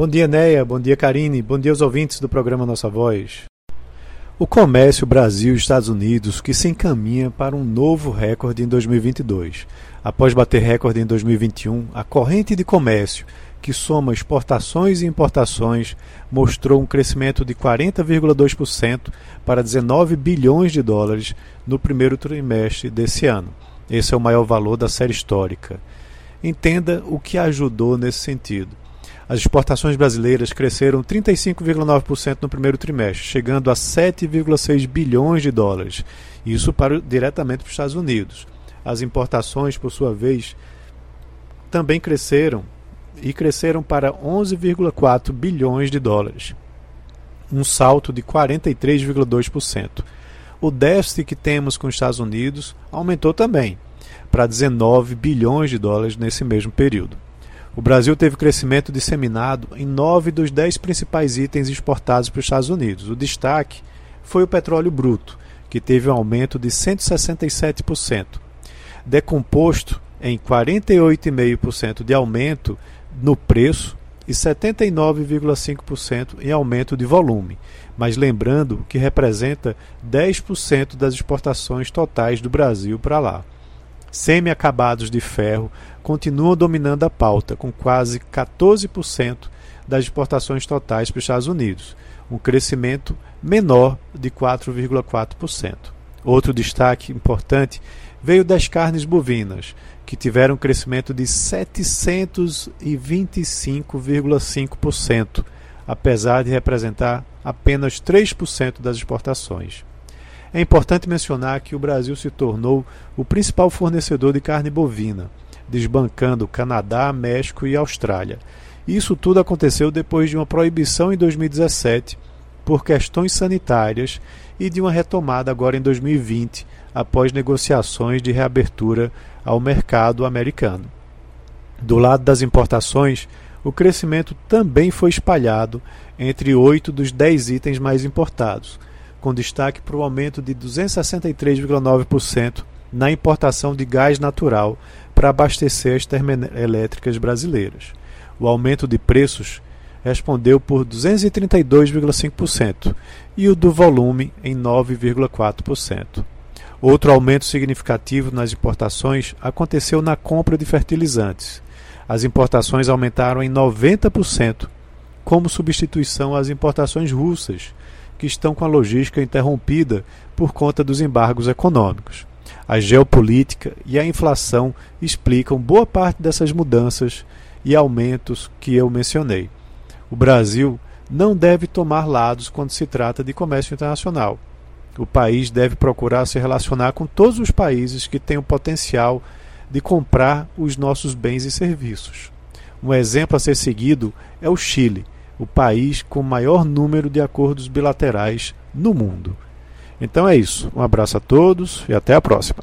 Bom dia, Neia. Bom dia, Karine. Bom dia aos ouvintes do programa Nossa Voz. O comércio Brasil-Estados Unidos que se encaminha para um novo recorde em 2022. Após bater recorde em 2021, a corrente de comércio, que soma exportações e importações, mostrou um crescimento de 40,2% para 19 bilhões de dólares no primeiro trimestre desse ano. Esse é o maior valor da série histórica. Entenda o que ajudou nesse sentido. As exportações brasileiras cresceram 35,9% no primeiro trimestre, chegando a 7,6 bilhões de dólares. Isso para, diretamente para os Estados Unidos. As importações, por sua vez, também cresceram e cresceram para 11,4 bilhões de dólares, um salto de 43,2%. O déficit que temos com os Estados Unidos aumentou também para 19 bilhões de dólares nesse mesmo período. O Brasil teve crescimento disseminado em nove dos dez principais itens exportados para os Estados Unidos. O destaque foi o petróleo bruto, que teve um aumento de 167%, decomposto em 48,5% de aumento no preço e 79,5% em aumento de volume, mas lembrando que representa 10% das exportações totais do Brasil para lá. Semi-acabados de ferro continuam dominando a pauta, com quase 14% das exportações totais para os Estados Unidos, um crescimento menor de 4,4%. Outro destaque importante veio das carnes bovinas, que tiveram um crescimento de 725,5%, apesar de representar apenas 3% das exportações. É importante mencionar que o Brasil se tornou o principal fornecedor de carne bovina, desbancando Canadá, México e Austrália. Isso tudo aconteceu depois de uma proibição em 2017 por questões sanitárias e de uma retomada agora em 2020, após negociações de reabertura ao mercado americano. Do lado das importações, o crescimento também foi espalhado entre oito dos dez itens mais importados com destaque para o aumento de 263,9% na importação de gás natural para abastecer as termoelétricas brasileiras. O aumento de preços respondeu por 232,5% e o do volume em 9,4%. Outro aumento significativo nas importações aconteceu na compra de fertilizantes. As importações aumentaram em 90%, como substituição às importações russas, que estão com a logística interrompida por conta dos embargos econômicos. A geopolítica e a inflação explicam boa parte dessas mudanças e aumentos que eu mencionei. O Brasil não deve tomar lados quando se trata de comércio internacional. O país deve procurar se relacionar com todos os países que têm o potencial de comprar os nossos bens e serviços. Um exemplo a ser seguido é o Chile o país com maior número de acordos bilaterais no mundo. Então é isso. Um abraço a todos e até a próxima.